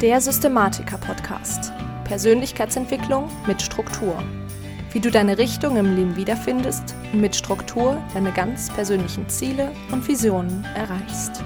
Der Systematiker-Podcast. Persönlichkeitsentwicklung mit Struktur. Wie du deine Richtung im Leben wiederfindest und mit Struktur deine ganz persönlichen Ziele und Visionen erreichst.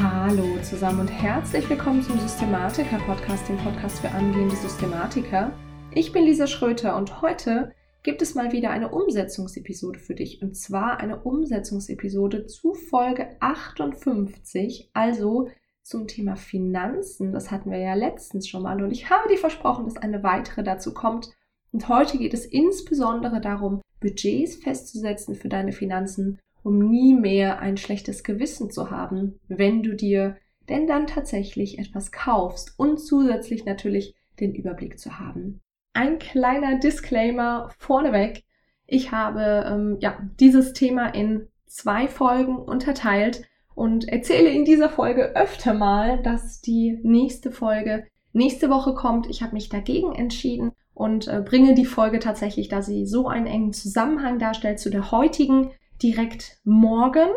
Hallo zusammen und herzlich willkommen zum Systematiker-Podcast, dem Podcast für angehende Systematiker. Ich bin Lisa Schröter und heute gibt es mal wieder eine Umsetzungsepisode für dich. Und zwar eine Umsetzungsepisode zu Folge 58, also zum Thema Finanzen. Das hatten wir ja letztens schon mal und ich habe dir versprochen, dass eine weitere dazu kommt. Und heute geht es insbesondere darum, Budgets festzusetzen für deine Finanzen, um nie mehr ein schlechtes Gewissen zu haben, wenn du dir denn dann tatsächlich etwas kaufst und zusätzlich natürlich den Überblick zu haben ein kleiner Disclaimer vorneweg. Ich habe ähm, ja dieses Thema in zwei Folgen unterteilt und erzähle in dieser Folge öfter mal, dass die nächste Folge nächste Woche kommt. Ich habe mich dagegen entschieden und äh, bringe die Folge tatsächlich, da sie so einen engen Zusammenhang darstellt zu der heutigen, direkt morgen.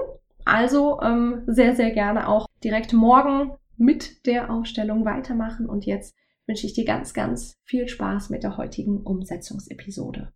Also ähm, sehr, sehr gerne auch direkt morgen mit der Aufstellung weitermachen und jetzt wünsche ich dir ganz, ganz viel Spaß mit der heutigen Umsetzungsepisode.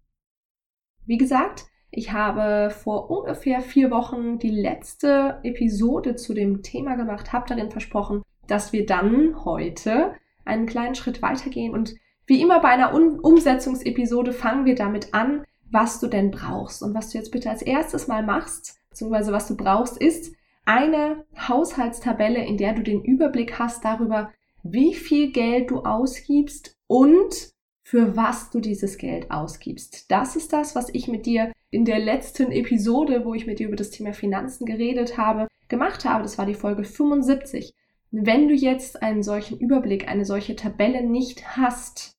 Wie gesagt, ich habe vor ungefähr vier Wochen die letzte Episode zu dem Thema gemacht, habe darin versprochen, dass wir dann heute einen kleinen Schritt weitergehen und wie immer bei einer um Umsetzungsepisode fangen wir damit an, was du denn brauchst. Und was du jetzt bitte als erstes mal machst, beziehungsweise was du brauchst, ist eine Haushaltstabelle, in der du den Überblick hast darüber, wie viel Geld du ausgibst und für was du dieses Geld ausgibst. Das ist das, was ich mit dir in der letzten Episode, wo ich mit dir über das Thema Finanzen geredet habe, gemacht habe. Das war die Folge 75. Wenn du jetzt einen solchen Überblick, eine solche Tabelle nicht hast,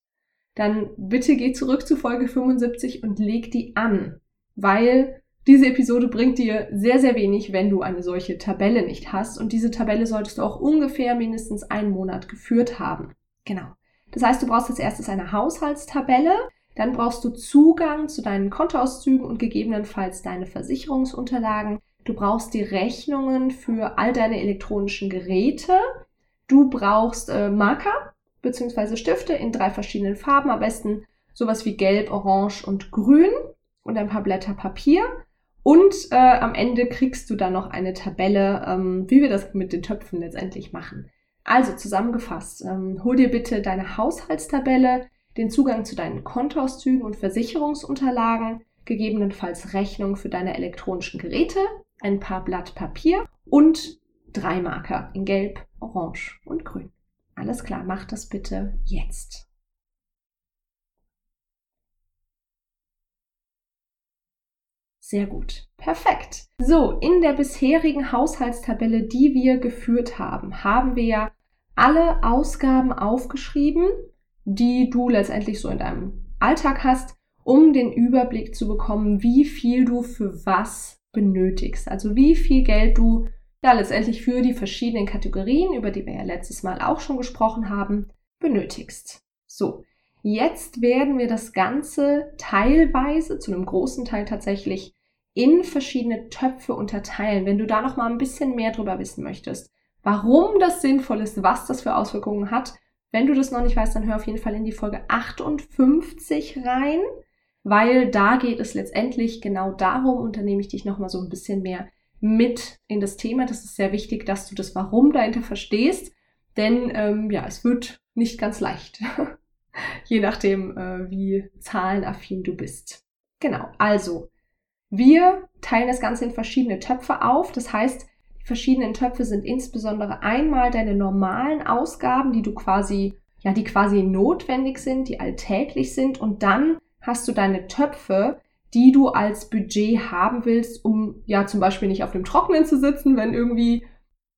dann bitte geh zurück zu Folge 75 und leg die an, weil diese Episode bringt dir sehr, sehr wenig, wenn du eine solche Tabelle nicht hast. Und diese Tabelle solltest du auch ungefähr mindestens einen Monat geführt haben. Genau. Das heißt, du brauchst als erstes eine Haushaltstabelle. Dann brauchst du Zugang zu deinen Kontoauszügen und gegebenenfalls deine Versicherungsunterlagen. Du brauchst die Rechnungen für all deine elektronischen Geräte. Du brauchst äh, Marker bzw. Stifte in drei verschiedenen Farben, am besten sowas wie Gelb, Orange und Grün und ein paar Blätter Papier. Und äh, am Ende kriegst du dann noch eine Tabelle, ähm, wie wir das mit den Töpfen letztendlich machen. Also zusammengefasst, ähm, hol dir bitte deine Haushaltstabelle, den Zugang zu deinen Kontoauszügen und Versicherungsunterlagen, gegebenenfalls Rechnung für deine elektronischen Geräte, ein paar Blatt Papier und drei Marker in Gelb, Orange und Grün. Alles klar, mach das bitte jetzt. Sehr gut. Perfekt. So, in der bisherigen Haushaltstabelle, die wir geführt haben, haben wir ja alle Ausgaben aufgeschrieben, die du letztendlich so in deinem Alltag hast, um den Überblick zu bekommen, wie viel du für was benötigst. Also wie viel Geld du ja letztendlich für die verschiedenen Kategorien, über die wir ja letztes Mal auch schon gesprochen haben, benötigst. So, Jetzt werden wir das Ganze teilweise, zu einem großen Teil tatsächlich, in verschiedene Töpfe unterteilen, wenn du da noch mal ein bisschen mehr drüber wissen möchtest. Warum das sinnvoll ist, was das für Auswirkungen hat. Wenn du das noch nicht weißt, dann hör auf jeden Fall in die Folge 58 rein, weil da geht es letztendlich genau darum und da nehme ich dich noch mal so ein bisschen mehr mit in das Thema. Das ist sehr wichtig, dass du das Warum dahinter verstehst, denn ähm, ja, es wird nicht ganz leicht, je nachdem, äh, wie zahlenaffin du bist. Genau, also wir teilen das Ganze in verschiedene Töpfe auf. Das heißt, verschiedenen Töpfe sind insbesondere einmal deine normalen Ausgaben, die du quasi, ja, die quasi notwendig sind, die alltäglich sind. Und dann hast du deine Töpfe, die du als Budget haben willst, um ja zum Beispiel nicht auf dem Trockenen zu sitzen, wenn irgendwie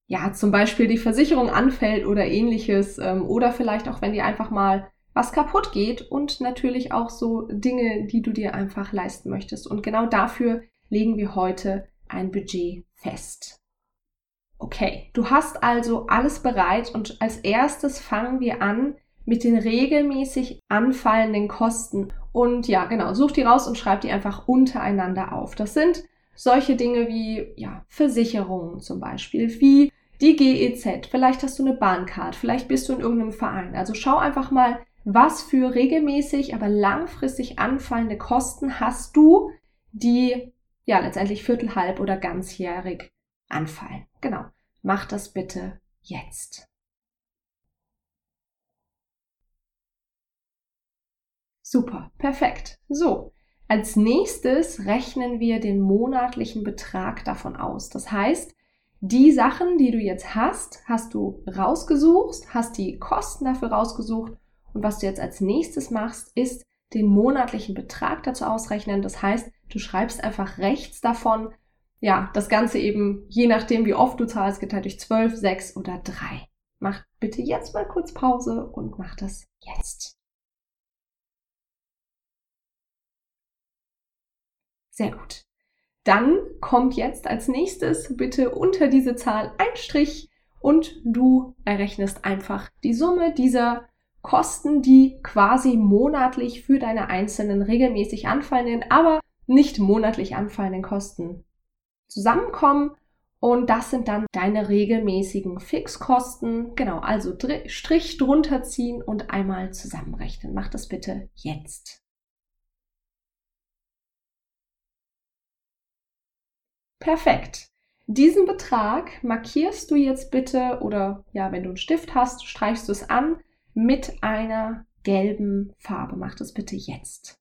ja zum Beispiel die Versicherung anfällt oder ähnliches ähm, oder vielleicht auch wenn dir einfach mal was kaputt geht und natürlich auch so Dinge, die du dir einfach leisten möchtest. Und genau dafür legen wir heute ein Budget fest. Okay, du hast also alles bereit und als erstes fangen wir an mit den regelmäßig anfallenden Kosten. Und ja, genau, such die raus und schreib die einfach untereinander auf. Das sind solche Dinge wie ja, Versicherungen zum Beispiel, wie die GEZ, vielleicht hast du eine Bahncard, vielleicht bist du in irgendeinem Verein. Also schau einfach mal, was für regelmäßig, aber langfristig anfallende Kosten hast du, die ja letztendlich viertel, halb oder ganzjährig anfallen. Genau. Mach das bitte jetzt. Super, perfekt. So, als nächstes rechnen wir den monatlichen Betrag davon aus. Das heißt, die Sachen, die du jetzt hast, hast du rausgesucht, hast die Kosten dafür rausgesucht und was du jetzt als nächstes machst, ist den monatlichen Betrag dazu ausrechnen. Das heißt, du schreibst einfach rechts davon, ja, das Ganze eben, je nachdem, wie oft du zahlst, geteilt durch 12, 6 oder 3. Mach bitte jetzt mal kurz Pause und mach das jetzt. Sehr gut. Dann kommt jetzt als nächstes bitte unter diese Zahl ein Strich und du errechnest einfach die Summe dieser Kosten, die quasi monatlich für deine einzelnen regelmäßig anfallenden, aber nicht monatlich anfallenden Kosten zusammenkommen. Und das sind dann deine regelmäßigen Fixkosten. Genau, also Strich drunter ziehen und einmal zusammenrechnen. Mach das bitte jetzt. Perfekt. Diesen Betrag markierst du jetzt bitte oder ja, wenn du einen Stift hast, streichst du es an mit einer gelben Farbe. Mach das bitte jetzt.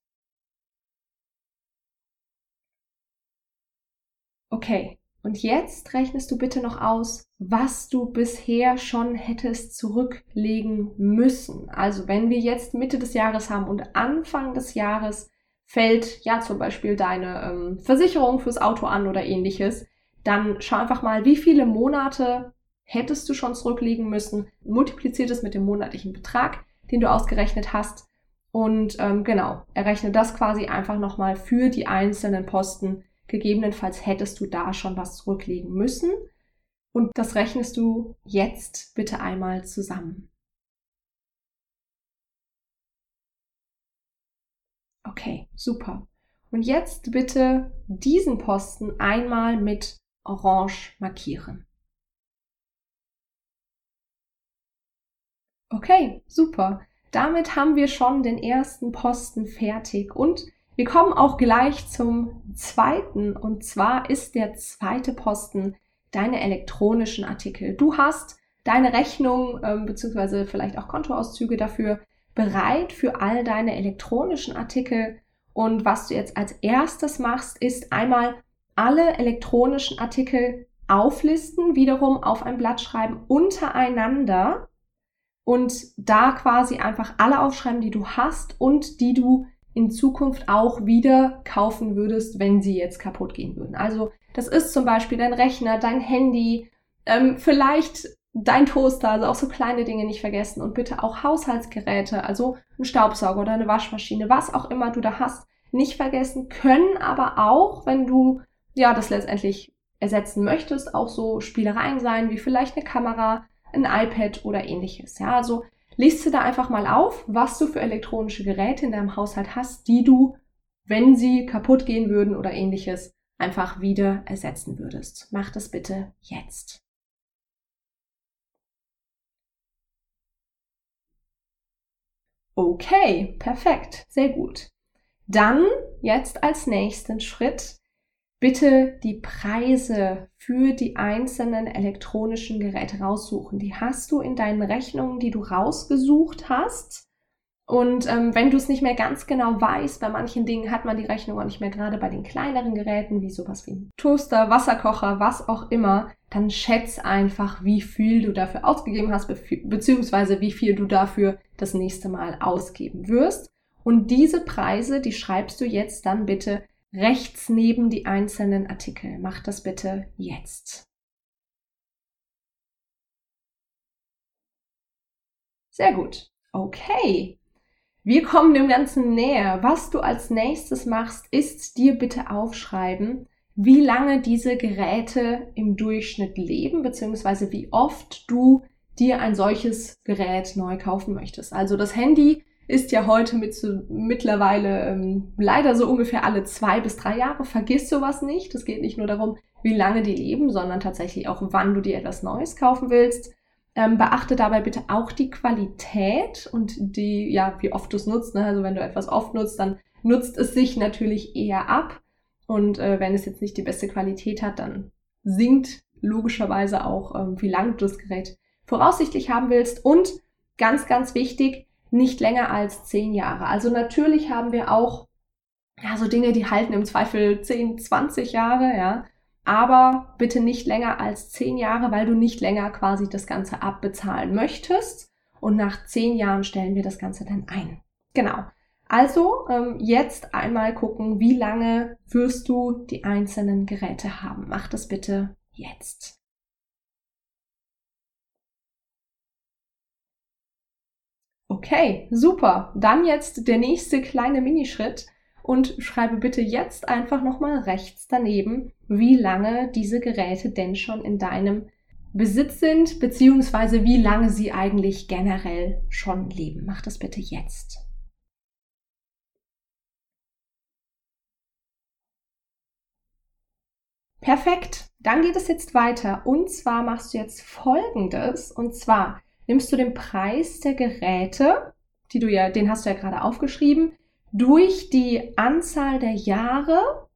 Okay, und jetzt rechnest du bitte noch aus, was du bisher schon hättest zurücklegen müssen. Also wenn wir jetzt Mitte des Jahres haben und Anfang des Jahres fällt ja zum Beispiel deine ähm, Versicherung fürs Auto an oder ähnliches, dann schau einfach mal, wie viele Monate hättest du schon zurücklegen müssen, multipliziert es mit dem monatlichen Betrag, den du ausgerechnet hast und ähm, genau, errechne das quasi einfach nochmal für die einzelnen Posten. Gegebenenfalls hättest du da schon was zurücklegen müssen und das rechnest du jetzt bitte einmal zusammen. Okay, super. Und jetzt bitte diesen Posten einmal mit Orange markieren. Okay, super. Damit haben wir schon den ersten Posten fertig und wir kommen auch gleich zum zweiten und zwar ist der zweite Posten deine elektronischen Artikel. Du hast deine Rechnung ähm, beziehungsweise vielleicht auch Kontoauszüge dafür bereit für all deine elektronischen Artikel. Und was du jetzt als erstes machst, ist einmal alle elektronischen Artikel auflisten, wiederum auf ein Blatt schreiben untereinander und da quasi einfach alle aufschreiben, die du hast und die du in Zukunft auch wieder kaufen würdest, wenn sie jetzt kaputt gehen würden. Also das ist zum Beispiel dein Rechner, dein Handy, ähm, vielleicht dein Toaster, also auch so kleine Dinge nicht vergessen und bitte auch Haushaltsgeräte, also ein Staubsauger oder eine Waschmaschine, was auch immer du da hast, nicht vergessen, können aber auch, wenn du ja das letztendlich ersetzen möchtest, auch so Spielereien sein, wie vielleicht eine Kamera, ein iPad oder ähnliches. Ja, also liest du da einfach mal auf, was du für elektronische Geräte in deinem Haushalt hast, die du, wenn sie kaputt gehen würden oder ähnliches, einfach wieder ersetzen würdest. Mach das bitte jetzt. Okay, perfekt, sehr gut. Dann jetzt als nächsten Schritt bitte die Preise für die einzelnen elektronischen Geräte raussuchen. Die hast du in deinen Rechnungen, die du rausgesucht hast. Und ähm, wenn du es nicht mehr ganz genau weißt, bei manchen Dingen hat man die Rechnung auch nicht mehr, gerade bei den kleineren Geräten, wie sowas wie ein Toaster, Wasserkocher, was auch immer, dann schätz einfach, wie viel du dafür ausgegeben hast, be beziehungsweise wie viel du dafür das nächste Mal ausgeben wirst. Und diese Preise, die schreibst du jetzt dann bitte rechts neben die einzelnen Artikel. Mach das bitte jetzt. Sehr gut. Okay. Wir kommen dem Ganzen näher. Was du als nächstes machst, ist dir bitte aufschreiben, wie lange diese Geräte im Durchschnitt leben, beziehungsweise wie oft du dir ein solches Gerät neu kaufen möchtest. Also das Handy ist ja heute mit so, mittlerweile ähm, leider so ungefähr alle zwei bis drei Jahre. Vergiss sowas nicht. Es geht nicht nur darum, wie lange die leben, sondern tatsächlich auch, wann du dir etwas Neues kaufen willst. Ähm, beachte dabei bitte auch die Qualität und die, ja, wie oft du es nutzt. Ne? Also wenn du etwas oft nutzt, dann nutzt es sich natürlich eher ab. Und äh, wenn es jetzt nicht die beste Qualität hat, dann sinkt logischerweise auch, ähm, wie lange du das Gerät voraussichtlich haben willst. Und ganz, ganz wichtig, nicht länger als zehn Jahre. Also natürlich haben wir auch ja, so Dinge, die halten im Zweifel 10, 20 Jahre, ja. Aber bitte nicht länger als 10 Jahre, weil du nicht länger quasi das Ganze abbezahlen möchtest. Und nach 10 Jahren stellen wir das Ganze dann ein. Genau. Also ähm, jetzt einmal gucken, wie lange wirst du die einzelnen Geräte haben. Mach das bitte jetzt. Okay, super. Dann jetzt der nächste kleine Minischritt und schreibe bitte jetzt einfach nochmal rechts daneben, wie lange diese Geräte denn schon in deinem Besitz sind, beziehungsweise wie lange sie eigentlich generell schon leben. Mach das bitte jetzt. Perfekt. Dann geht es jetzt weiter. Und zwar machst du jetzt Folgendes. Und zwar nimmst du den Preis der Geräte, die du ja, den hast du ja gerade aufgeschrieben, durch die Anzahl der Jahre,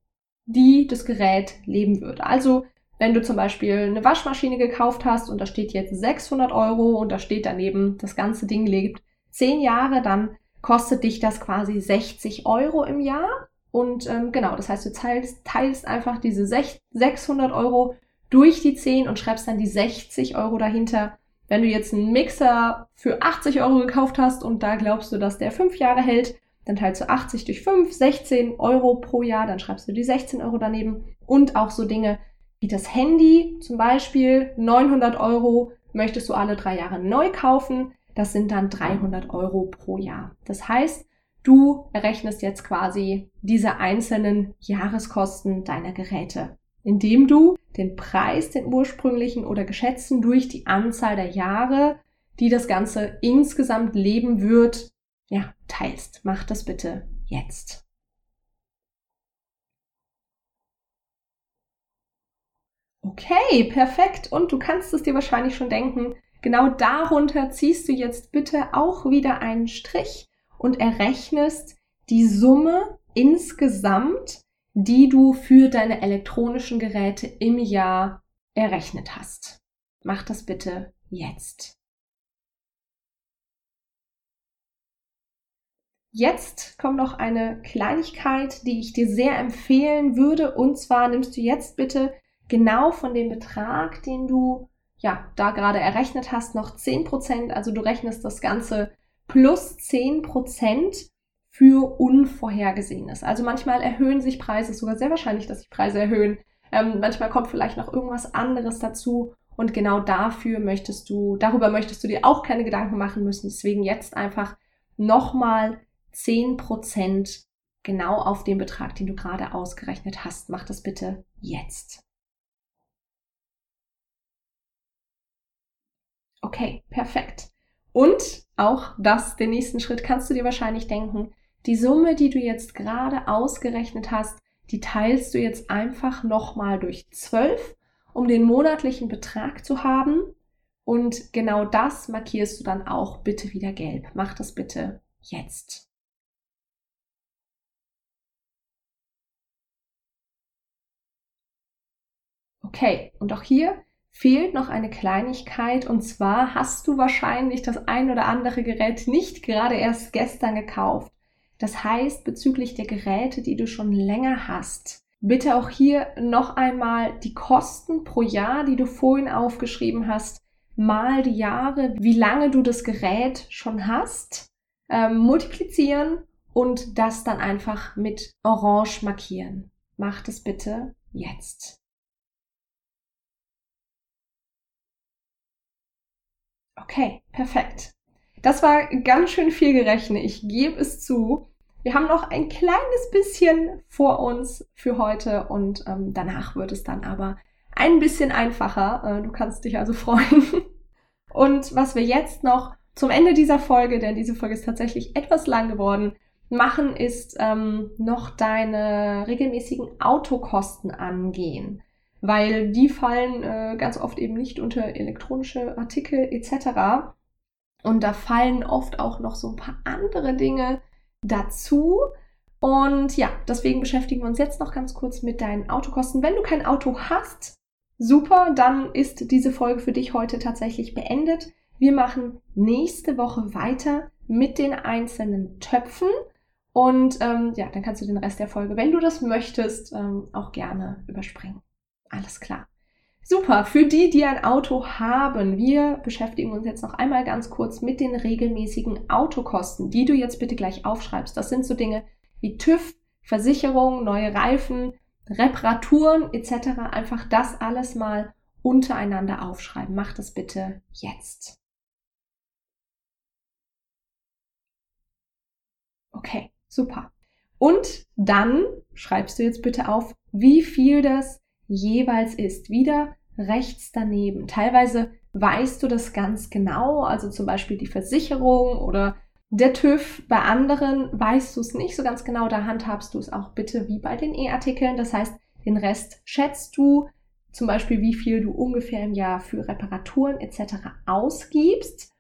die das Gerät leben würde. Also wenn du zum Beispiel eine Waschmaschine gekauft hast und da steht jetzt 600 Euro und da steht daneben, das ganze Ding lebt 10 Jahre, dann kostet dich das quasi 60 Euro im Jahr. Und ähm, genau, das heißt, du teilst, teilst einfach diese 600 Euro durch die 10 und schreibst dann die 60 Euro dahinter. Wenn du jetzt einen Mixer für 80 Euro gekauft hast und da glaubst du, dass der 5 Jahre hält, dann teilst du 80 durch 5, 16 Euro pro Jahr, dann schreibst du die 16 Euro daneben. Und auch so Dinge wie das Handy zum Beispiel, 900 Euro möchtest du alle drei Jahre neu kaufen. Das sind dann 300 Euro pro Jahr. Das heißt, du errechnest jetzt quasi diese einzelnen Jahreskosten deiner Geräte, indem du den Preis, den ursprünglichen oder geschätzten, durch die Anzahl der Jahre, die das Ganze insgesamt leben wird, ja, teilst. Mach das bitte jetzt. Okay, perfekt. Und du kannst es dir wahrscheinlich schon denken, genau darunter ziehst du jetzt bitte auch wieder einen Strich und errechnest die Summe insgesamt, die du für deine elektronischen Geräte im Jahr errechnet hast. Mach das bitte jetzt. Jetzt kommt noch eine Kleinigkeit, die ich dir sehr empfehlen würde. Und zwar nimmst du jetzt bitte genau von dem Betrag, den du ja da gerade errechnet hast, noch 10%. Also du rechnest das Ganze plus 10% für Unvorhergesehenes. Also manchmal erhöhen sich Preise, sogar sehr wahrscheinlich, dass sich Preise erhöhen. Ähm, manchmal kommt vielleicht noch irgendwas anderes dazu. Und genau dafür möchtest du, darüber möchtest du dir auch keine Gedanken machen müssen. Deswegen jetzt einfach nochmal 10% genau auf den Betrag, den du gerade ausgerechnet hast. Mach das bitte jetzt. Okay, perfekt. Und auch das, den nächsten Schritt kannst du dir wahrscheinlich denken. Die Summe, die du jetzt gerade ausgerechnet hast, die teilst du jetzt einfach nochmal durch 12, um den monatlichen Betrag zu haben. Und genau das markierst du dann auch bitte wieder gelb. Mach das bitte jetzt. Okay, und auch hier fehlt noch eine Kleinigkeit und zwar hast du wahrscheinlich das ein oder andere Gerät nicht gerade erst gestern gekauft. Das heißt, bezüglich der Geräte, die du schon länger hast, bitte auch hier noch einmal die Kosten pro Jahr, die du vorhin aufgeschrieben hast, mal die Jahre, wie lange du das Gerät schon hast, ähm, multiplizieren und das dann einfach mit Orange markieren. Mach das bitte jetzt. Okay, perfekt. Das war ganz schön viel gerechnet. Ich gebe es zu. Wir haben noch ein kleines bisschen vor uns für heute und ähm, danach wird es dann aber ein bisschen einfacher. Äh, du kannst dich also freuen. Und was wir jetzt noch zum Ende dieser Folge, denn diese Folge ist tatsächlich etwas lang geworden, machen, ist ähm, noch deine regelmäßigen Autokosten angehen. weil die fallen äh, ganz oft eben nicht unter elektronische Artikel etc. Und da fallen oft auch noch so ein paar andere Dinge dazu. Und ja, deswegen beschäftigen wir uns jetzt noch ganz kurz mit deinen Autokosten. Wenn du kein Auto hast, super, dann ist diese Folge für dich heute tatsächlich beendet. Wir machen nächste Woche weiter mit den einzelnen Töpfen. Und ähm, ja, dann kannst du den Rest der Folge, wenn du das möchtest, ähm, auch gerne überspringen. Alles klar. Super, für die, die ein Auto haben, wir beschäftigen uns jetzt noch einmal ganz kurz mit den regelmäßigen Autokosten, die du jetzt bitte gleich aufschreibst. Das sind so Dinge wie TÜV, Versicherung, neue Reifen, Reparaturen etc. Einfach das alles mal untereinander aufschreiben. Mach das bitte jetzt. Okay, super. Und dann schreibst du jetzt bitte auf, wie viel das jeweils ist. Wieder rechts daneben. Teilweise weißt du das ganz genau, also zum Beispiel die Versicherung oder der TÜV. Bei anderen weißt du es nicht so ganz genau, da handhabst du es auch bitte wie bei den E-Artikeln. Das heißt, den Rest schätzt du, zum Beispiel wie viel du ungefähr im Jahr für Reparaturen etc. ausgibst.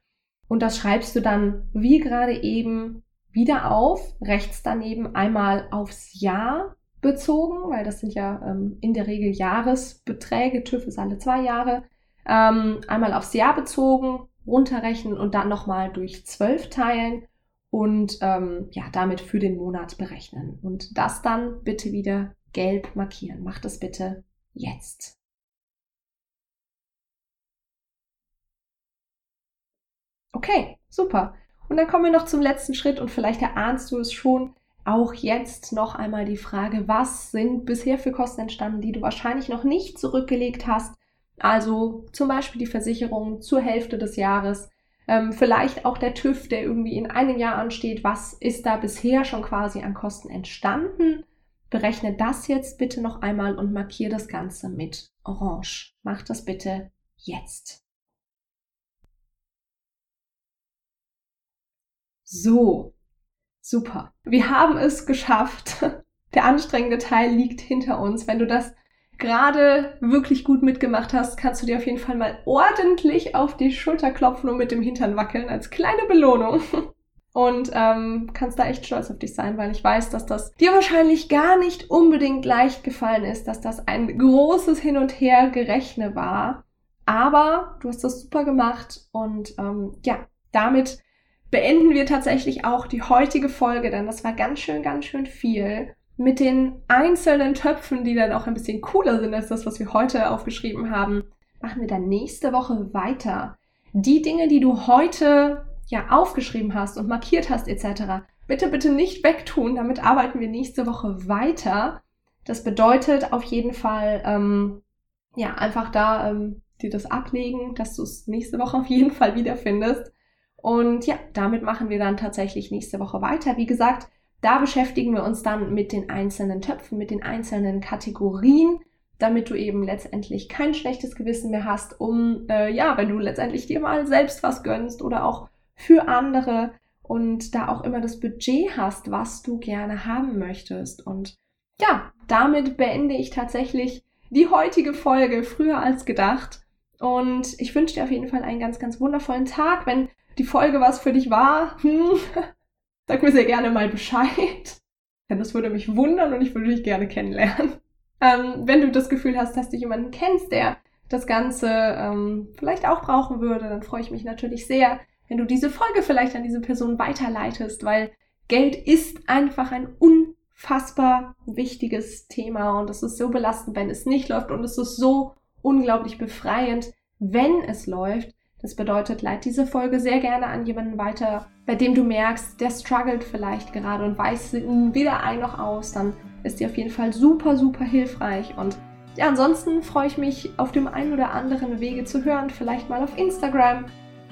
Und das schreibst du dann, wie gerade eben, wieder auf, rechts daneben einmal aufs Jahr bezogen, weil das sind ja ähm, in der Regel Jahresbeträge, TÜV ist alle zwei Jahre, ähm, einmal aufs Jahr bezogen, runterrechnen und dann nochmal durch zwölf teilen und ähm, ja, damit für den Monat berechnen. Und das dann bitte wieder gelb markieren. Mach das bitte jetzt. Okay, super. Und dann kommen wir noch zum letzten Schritt und vielleicht erahnst du es schon. Auch jetzt noch einmal die Frage, was sind bisher für Kosten entstanden, die du wahrscheinlich noch nicht zurückgelegt hast? Also zum Beispiel die Versicherung zur Hälfte des Jahres, ähm, vielleicht auch der TÜV, der irgendwie in einem Jahr ansteht. Was ist da bisher schon quasi an Kosten entstanden? Berechne das jetzt bitte noch einmal und markiere das Ganze mit Orange. Mach das bitte jetzt. So, super. Wir haben es geschafft. Der anstrengende Teil liegt hinter uns. Wenn du das gerade wirklich gut mitgemacht hast, kannst du dir auf jeden Fall mal ordentlich auf die Schulter klopfen und mit dem Hintern wackeln als kleine Belohnung. Und ähm, kannst da echt stolz auf dich sein, weil ich weiß, dass das dir wahrscheinlich gar nicht unbedingt leicht gefallen ist, dass das ein großes Hin und Her gerechne war. Aber du hast das super gemacht und ähm, ja, damit beenden wir tatsächlich auch die heutige Folge, denn das war ganz schön, ganz schön viel. Mit den einzelnen Töpfen, die dann auch ein bisschen cooler sind als das, was wir heute aufgeschrieben haben, machen wir dann nächste Woche weiter. Die Dinge, die du heute ja aufgeschrieben hast und markiert hast etc., bitte, bitte nicht wegtun. Damit arbeiten wir nächste Woche weiter. Das bedeutet auf jeden Fall, ähm, ja, einfach da ähm, dir das ablegen, dass du es nächste Woche auf jeden Fall wiederfindest. Und ja, damit machen wir dann tatsächlich nächste Woche weiter. Wie gesagt, da beschäftigen wir uns dann mit den einzelnen Töpfen, mit den einzelnen Kategorien, damit du eben letztendlich kein schlechtes Gewissen mehr hast, um, äh, ja, wenn du letztendlich dir mal selbst was gönnst oder auch für andere und da auch immer das Budget hast, was du gerne haben möchtest. Und ja, damit beende ich tatsächlich die heutige Folge früher als gedacht. Und ich wünsche dir auf jeden Fall einen ganz, ganz wundervollen Tag. Wenn die Folge was für dich war, hm, sag mir sehr gerne mal Bescheid. Denn das würde mich wundern und ich würde dich gerne kennenlernen. Ähm, wenn du das Gefühl hast, dass du jemanden kennst, der das Ganze ähm, vielleicht auch brauchen würde, dann freue ich mich natürlich sehr, wenn du diese Folge vielleicht an diese Person weiterleitest, weil Geld ist einfach ein unfassbar wichtiges Thema und es ist so belastend, wenn es nicht läuft und es ist so unglaublich befreiend, wenn es läuft. Das bedeutet, leit diese Folge sehr gerne an jemanden weiter, bei dem du merkst, der struggelt vielleicht gerade und weiß weder ein noch aus, dann ist die auf jeden Fall super, super hilfreich. Und ja, ansonsten freue ich mich auf dem einen oder anderen Wege zu hören, vielleicht mal auf Instagram.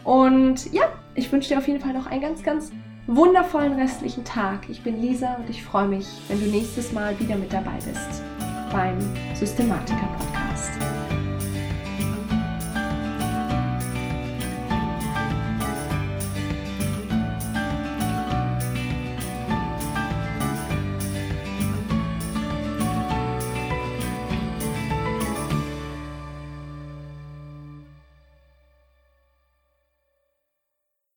Und ja, ich wünsche dir auf jeden Fall noch einen ganz, ganz wundervollen restlichen Tag. Ich bin Lisa und ich freue mich, wenn du nächstes Mal wieder mit dabei bist beim Systematiker Podcast.